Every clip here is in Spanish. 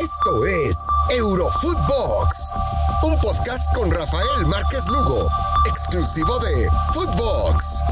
Esto es Eurofootbox, un podcast con Rafael Márquez Lugo, exclusivo de Footbox.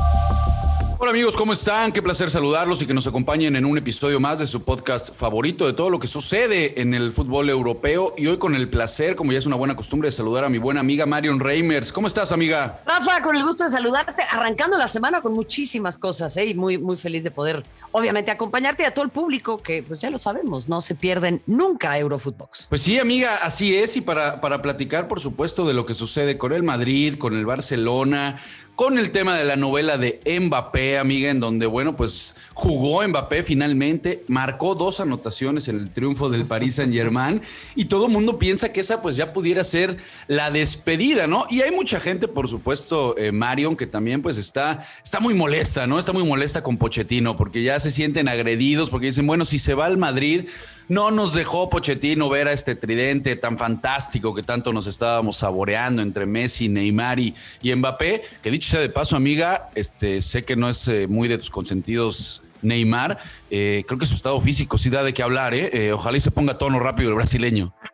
Hola amigos, ¿cómo están? Qué placer saludarlos y que nos acompañen en un episodio más de su podcast favorito de todo lo que sucede en el fútbol europeo. Y hoy con el placer, como ya es una buena costumbre, de saludar a mi buena amiga Marion Reimers. ¿Cómo estás, amiga? Rafa, con el gusto de saludarte, arrancando la semana con muchísimas cosas, ¿eh? Y muy, muy feliz de poder, obviamente, acompañarte y a todo el público, que pues ya lo sabemos, no se pierden nunca Eurofootbox. Pues sí, amiga, así es. Y para, para platicar, por supuesto, de lo que sucede con el Madrid, con el Barcelona, con el tema de la novela de Mbappé, amiga, en donde, bueno, pues jugó Mbappé finalmente, marcó dos anotaciones en el triunfo del Paris Saint Germain y todo el mundo piensa que esa pues ya pudiera ser la despedida, ¿no? Y hay mucha gente, por supuesto, eh, Marion, que también pues está, está muy molesta, ¿no? Está muy molesta con Pochettino porque ya se sienten agredidos, porque dicen, bueno, si se va al Madrid, no nos dejó Pochettino ver a este tridente tan fantástico que tanto nos estábamos saboreando entre Messi, Neymar y, y Mbappé, que dicho sea de paso, amiga, este, sé que no es eh, muy de tus consentidos Neymar. Eh, creo que su estado físico sí da de qué hablar, ¿eh? ¿eh? Ojalá y se ponga tono rápido el brasileño.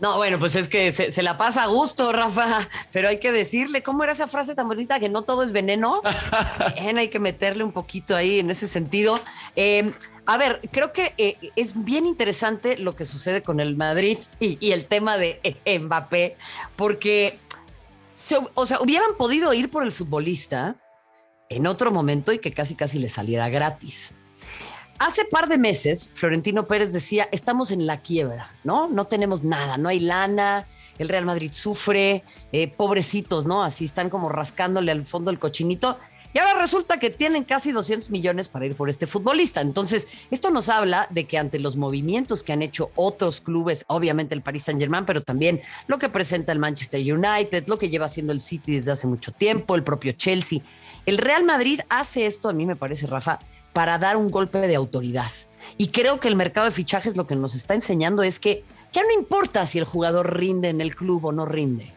No, bueno, pues es que se, la pasa a gusto, Rafa, pero hay que decirle, ¿cómo era esa frase tan bonita que no todo es veneno? hay que meterle un poquito ahí en ese sentido. a ver, creo que es bien interesante lo que sucede con el Madrid y, y el tema de Mbappé, porque o sea, hubieran podido ir por el futbolista en otro momento y que casi casi le saliera gratis. Hace par de meses, Florentino Pérez decía, estamos en la quiebra, ¿no? No tenemos nada, no hay lana, el Real Madrid sufre, eh, pobrecitos, ¿no? Así están como rascándole al fondo el cochinito. Y ahora resulta que tienen casi 200 millones para ir por este futbolista. Entonces, esto nos habla de que ante los movimientos que han hecho otros clubes, obviamente el Paris Saint-Germain, pero también lo que presenta el Manchester United, lo que lleva haciendo el City desde hace mucho tiempo, el propio Chelsea, el Real Madrid hace esto, a mí me parece, Rafa, para dar un golpe de autoridad. Y creo que el mercado de fichajes lo que nos está enseñando es que ya no importa si el jugador rinde en el club o no rinde.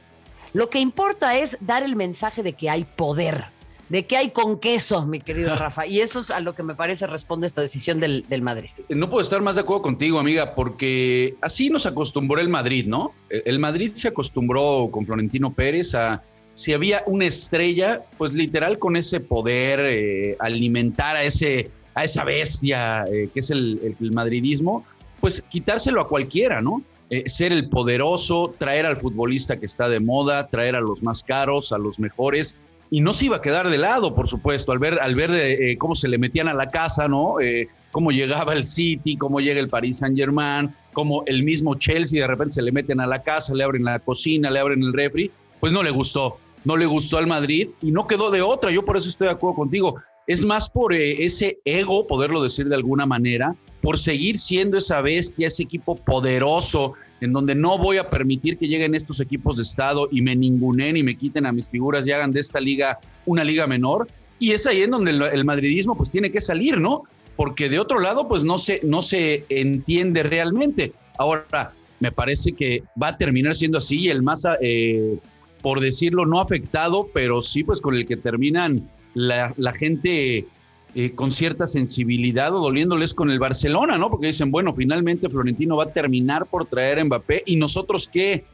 Lo que importa es dar el mensaje de que hay poder de qué hay con queso, mi querido Rafa. Y eso es a lo que me parece responde esta decisión del, Madrid. No puedo estar más de acuerdo contigo, amiga, porque así nos acostumbró el Madrid, ¿no? El Madrid se acostumbró con Florentino Pérez a si había una estrella, pues literal con ese poder, eh, alimentar a, ese, a esa bestia eh, que es el, madridismo, pues quitárselo a cualquiera, ¿no? Eh, ser el poderoso, traer al futbolista que está de moda, traer a los más caros, a los mejores, y no se iba a quedar de lado, por supuesto, al ver, al ver eh, cómo se le metían a la casa, ¿no? Eh, cómo llegaba el City, cómo llega el Paris Saint Germain, cómo el mismo Chelsea de repente se le meten a la casa, le abren la cocina, le abren el refri, pues no le gustó, no le gustó al Madrid y no quedó de otra. Yo por eso estoy de acuerdo contigo. Es más por eh, ese ego, poderlo decir de alguna manera, por seguir siendo esa bestia, ese equipo poderoso, en donde no voy a permitir que lleguen estos equipos de Estado y me ningunen y me quiten a mis figuras y hagan de esta liga una liga menor. Y es ahí en donde el, madridismo pues tiene que salir, ¿no? Porque de otro lado pues no se, no se entiende realmente. Ahora, me parece que va a terminar siendo así y el más, eh, por decirlo, no afectado, pero sí pues con el que terminan la, la gente eh, con cierta sensibilidad o doliéndoles con el Barcelona, ¿no? Porque dicen, bueno, finalmente Florentino va a terminar por traer a Mbappé y nosotros qué,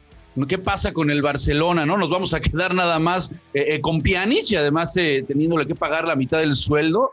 ¿qué pasa con el Barcelona, no? Nos vamos a quedar nada más eh, eh, con Pjanic y además teniéndole que pagar la mitad del sueldo.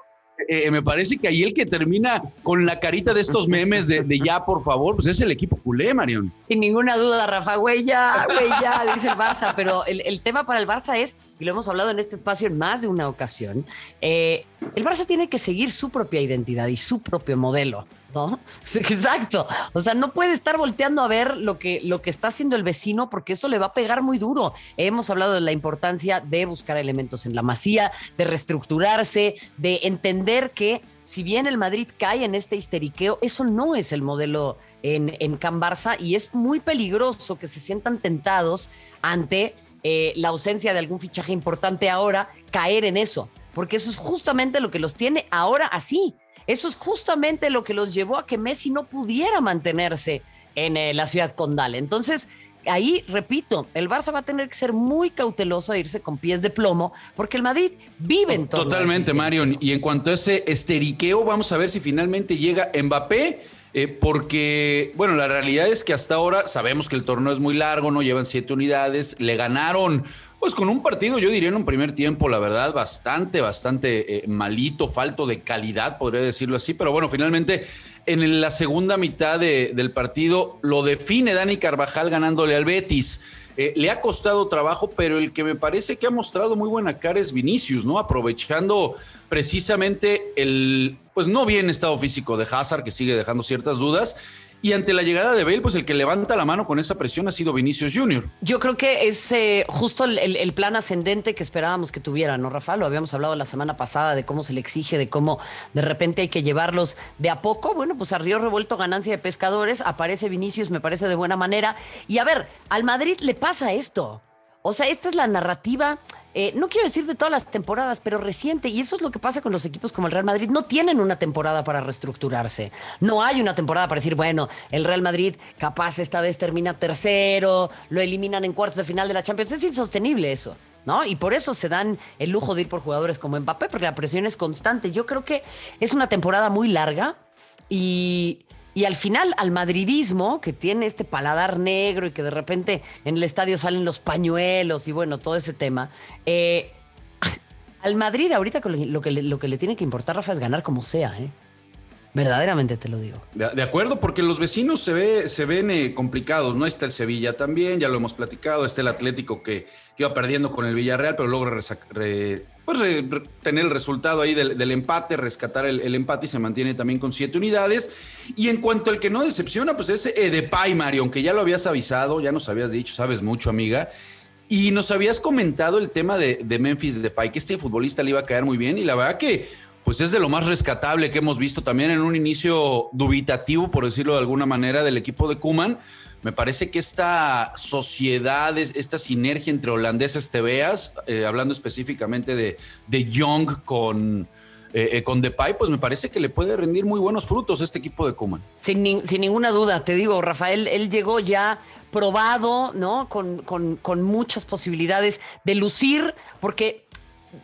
Me parece que ahí el que termina con la carita de estos memes de, ya, por favor, pues es el equipo culé, Marion. Sin ninguna duda, Rafa, güey, ya, güey, ya, dice el Barça, pero el, tema para el Barça es, y lo hemos hablado en este espacio en más de una ocasión, eh, el Barça tiene que seguir su propia identidad y su propio modelo. ¿no? Exacto. O sea, no puede estar volteando a ver lo que, lo que está haciendo el vecino porque eso le va a pegar muy duro. Hemos hablado de la importancia de buscar elementos en la masía, de reestructurarse, de entender que si bien el Madrid cae en este histeriqueo, eso no es el modelo en, en Can Barça y es muy peligroso que se sientan tentados ante eh, la ausencia de algún fichaje importante ahora, caer en eso, porque eso es justamente lo que los tiene ahora así eso es justamente lo que los llevó a que Messi no pudiera mantenerse en eh, la ciudad condal. Entonces, ahí, repito, el Barça va a tener que ser muy cauteloso a irse con pies de plomo, porque el Madrid vive en todo. Totalmente, Marion. Y en cuanto a ese esteriqueo, vamos a ver si finalmente llega Mbappé eh, porque, bueno, la realidad es que hasta ahora sabemos que el torneo es muy largo, no llevan siete unidades, le ganaron, pues con un partido, yo diría en un primer tiempo, la verdad, bastante, bastante eh, malito, falto de calidad, podría decirlo así, pero bueno, finalmente en la segunda mitad del partido lo define Dani Carvajal ganándole al Betis. Eh, le ha costado trabajo, pero el que me parece que ha mostrado muy buena cara es Vinicius, ¿no? Aprovechando precisamente el, pues no bien estado físico de Hazard, que sigue dejando ciertas dudas, y ante la llegada de Bale, pues el que levanta la mano con esa presión ha sido Vinicius Junior. Yo creo que es eh, justo el, plan ascendente que esperábamos que tuviera, ¿no, Rafa? Lo habíamos hablado la semana pasada de cómo se le exige, de cómo de repente hay que llevarlos de a poco. Bueno, pues a Río Revuelto, ganancia de pescadores, aparece Vinicius, me parece de buena manera. Y a ver, al Madrid le pasa esto. O sea, esta es la narrativa eh, no quiero decir de todas las temporadas, pero reciente, y eso es lo que pasa con los equipos como el Real Madrid, no tienen una temporada para reestructurarse. No hay una temporada para decir, bueno, el Real Madrid capaz esta vez termina tercero, lo eliminan en cuartos de final de la Champions. Es insostenible eso. ¿No? Y por eso se dan el lujo de ir por jugadores como Mbappé, porque la presión es constante. Yo creo que es una temporada muy larga y, y al final, al madridismo, que tiene este paladar negro y que de repente en el estadio salen los pañuelos y bueno, todo ese tema, eh, al Madrid ahorita lo que, lo que le tiene que importar, Rafa, es ganar como sea, ¿eh? Verdaderamente te lo digo. De, acuerdo, porque los vecinos se, ve, se ven eh, complicados. No está el Sevilla también, ya lo hemos platicado. Está el Atlético que, iba perdiendo con el Villarreal, pero logra pues, tener el resultado ahí del, empate, rescatar el, empate y se mantiene también con siete unidades. Y en cuanto al que no decepciona, pues es de Pay Mario, aunque ya lo habías avisado, ya nos habías dicho, sabes mucho, amiga. Y nos habías comentado el tema de, de Memphis Depay, que este futbolista le iba a caer muy bien. Y la verdad que pues es de lo más rescatable que hemos visto también en un inicio dubitativo, por decirlo de alguna manera, del equipo de Kuman. Me parece que esta sociedad, esta sinergia entre holandeses tebeas, eh, hablando específicamente de, de Young con, eh, eh, Depay, pues me parece que le puede rendir muy buenos frutos a este equipo de Kuman. Sin, sin, ninguna duda, te digo, Rafael, él llegó ya probado, ¿no? Con, con, con muchas posibilidades de lucir, porque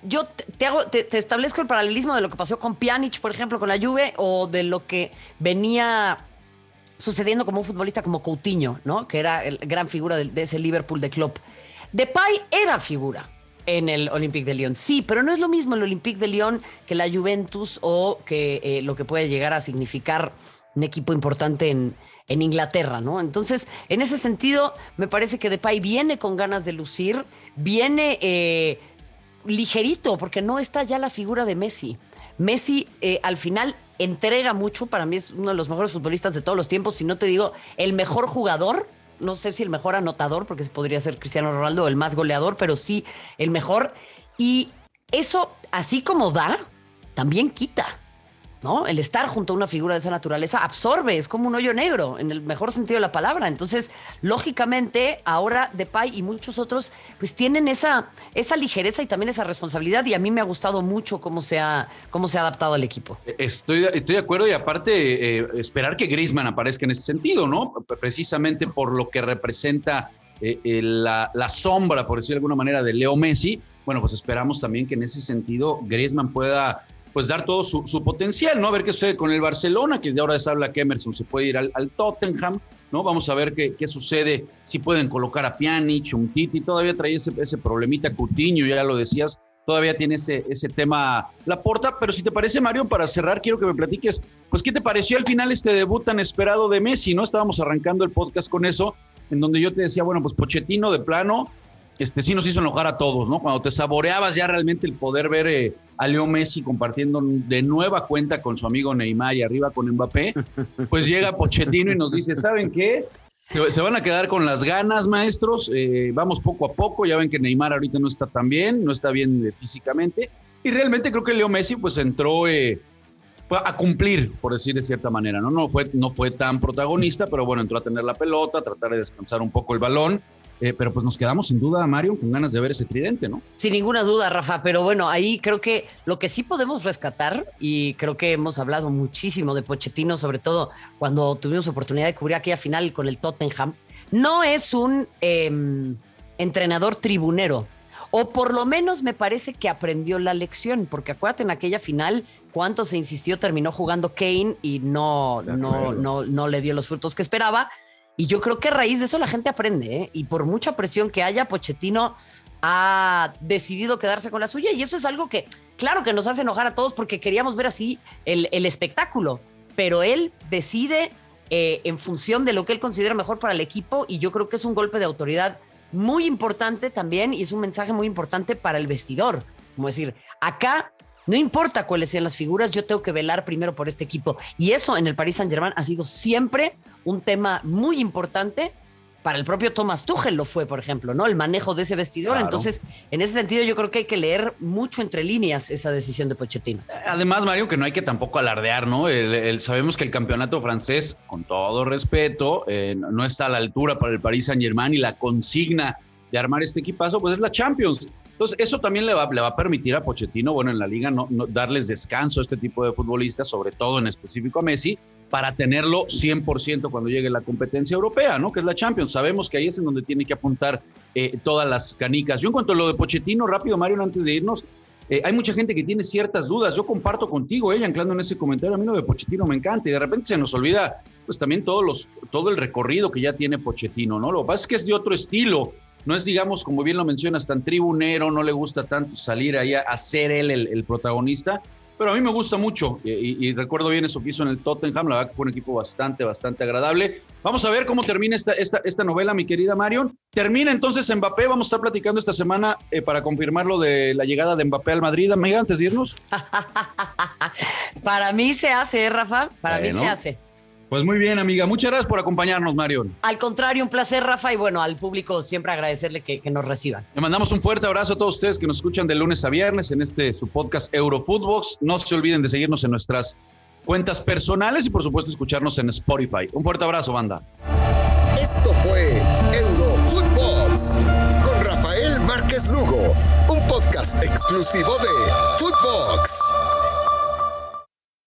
yo te, hago, te, establezco el paralelismo de lo que pasó con Pjanic, por ejemplo, con la Juve, o de lo que venía sucediendo como un futbolista como Coutinho, ¿no? Que era el gran figura de, ese Liverpool de Klopp. Depay era figura en el Olympique de Lyon, sí, pero no es lo mismo el Olympique de Lyon que la Juventus o que eh, lo que puede llegar a significar un equipo importante en, en Inglaterra, ¿no? Entonces, en ese sentido, me parece que Depay viene con ganas de lucir, viene eh, ligerito, porque no está ya la figura de Messi. Messi eh, al final entrega mucho, para mí es uno de los mejores futbolistas de todos los tiempos, si no te digo el mejor jugador, no sé si el mejor anotador, porque podría ser Cristiano Ronaldo, el más goleador, pero sí el mejor. Y eso, así como da, también quita. ¿No? El estar junto a una figura de esa naturaleza absorbe, es como un hoyo negro, en el mejor sentido de la palabra. Entonces, lógicamente, ahora Depay y muchos otros, pues tienen esa, esa ligereza y también esa responsabilidad. Y a mí me ha gustado mucho cómo se ha, cómo se ha adaptado al equipo. Estoy, estoy de acuerdo y aparte, eh, esperar que Griezmann aparezca en ese sentido, ¿no? Precisamente por lo que representa eh, la, la sombra, por decir de alguna manera, de Leo Messi. Bueno, pues esperamos también que en ese sentido Griezmann pueda pues dar todo su, potencial, ¿no? A ver qué sucede con el Barcelona, que de ahora se habla que Emerson se puede ir al, Tottenham, ¿no? Vamos a ver qué, qué, sucede, si pueden colocar a Pjanic, un todavía trae ese, ese problemita Cutiño, ya lo decías, todavía tiene ese, ese tema la porta, pero si te parece, Mario, para cerrar, quiero que me platiques, pues, ¿qué te pareció al final este debut tan esperado de Messi, ¿no? Estábamos arrancando el podcast con eso, en donde yo te decía, bueno, pues Pochettino de plano, este, sí nos hizo enojar a todos, ¿no? Cuando te saboreabas ya realmente el poder ver eh, a Leo Messi compartiendo de nueva cuenta con su amigo Neymar y arriba con Mbappé, pues llega Pochettino y nos dice, ¿saben qué? Se, van a quedar con las ganas, maestros. Eh, vamos poco a poco. Ya ven que Neymar ahorita no está tan bien, no está bien eh, físicamente. Y realmente creo que Leo Messi pues entró a cumplir, por decir de cierta manera. ¿no? No, fue, no fue tan protagonista, pero bueno, entró a tener la pelota, a tratar de descansar un poco el balón eh, pero pues nos quedamos sin duda, Mario, con ganas de ver ese tridente, ¿no? Sin ninguna duda, Rafa, pero bueno, ahí creo que lo que sí podemos rescatar, y creo que hemos hablado muchísimo de Pochettino, sobre todo cuando tuvimos oportunidad de cubrir aquella final con el Tottenham, no es un em, entrenador tribunero. O por lo menos me parece que aprendió la lección, porque acuérdate en aquella final cuánto se insistió, terminó jugando Kane y no, no, no, no le dio los frutos que esperaba. Y yo creo que a raíz de eso la gente aprende, ¿eh? y por mucha presión que haya, Pochettino ha decidido quedarse con la suya y eso es algo que, claro que nos hace enojar a todos porque queríamos ver así el, espectáculo, pero él decide eh, en función de lo que él considera mejor para el equipo y yo creo que es un golpe de autoridad muy importante también y es un mensaje muy importante para el vestidor. Como decir, acá no importa cuáles sean las figuras, yo tengo que velar primero por este equipo. Y eso en el Paris Saint Germain ha sido siempre un tema muy importante para el propio Thomas Tuchel lo fue, por ejemplo, ¿no? El manejo de ese vestidor. Entonces, en ese sentido, yo creo que hay que leer mucho entre líneas esa decisión de Pochettino. Además, Mario, que no hay que tampoco alardear, ¿no? sabemos que el campeonato francés, con todo respeto, eh, no está a la altura para el Paris Saint Germain y la consigna de armar este equipazo, pues es la Champions. Entonces, eso también le va, le va a permitir a Pochettino, bueno, en la liga, no, darles descanso a este tipo de futbolistas, sobre todo en específico a Messi, para tenerlo 100% cuando llegue la competencia europea, ¿no? Que es la Champions. Sabemos que ahí es en donde tiene que apuntar eh, todas las canicas. Yo en cuanto a lo de Pochettino, rápido, Mario, antes de irnos, eh, hay mucha gente que tiene ciertas dudas. Yo comparto contigo, ella, anclando en ese comentario, a mí lo de Pochettino me encanta y de repente se nos olvida, pues también todos los, todo el recorrido que ya tiene Pochettino, ¿no? Lo que pasa es que es de otro estilo no es, digamos, como bien lo mencionas, tan tribunero, no le gusta tanto salir ahí a, ser él el, protagonista, pero a mí me gusta mucho y, recuerdo bien eso que hizo en el Tottenham, la verdad que fue un equipo bastante, bastante agradable. Vamos a ver cómo termina esta, esta, esta novela, mi querida Marion. Termina entonces Mbappé, vamos a estar platicando esta semana eh, para confirmar lo de la llegada de Mbappé al Madrid, amiga, antes de irnos. para mí se hace, ¿eh, Rafa, para mí se hace. Pues muy bien, amiga. Muchas gracias por acompañarnos, Marion. Al contrario, un placer, Rafa, y bueno, al público siempre agradecerle que, nos reciban. Le mandamos un fuerte abrazo a todos ustedes que nos escuchan de lunes a viernes en este su podcast Eurofootbox. No se olviden de seguirnos en nuestras cuentas personales y por supuesto escucharnos en Spotify. Un fuerte abrazo, banda. Esto fue Eurofootbox con Rafael Márquez Lugo, un podcast exclusivo de Footbox.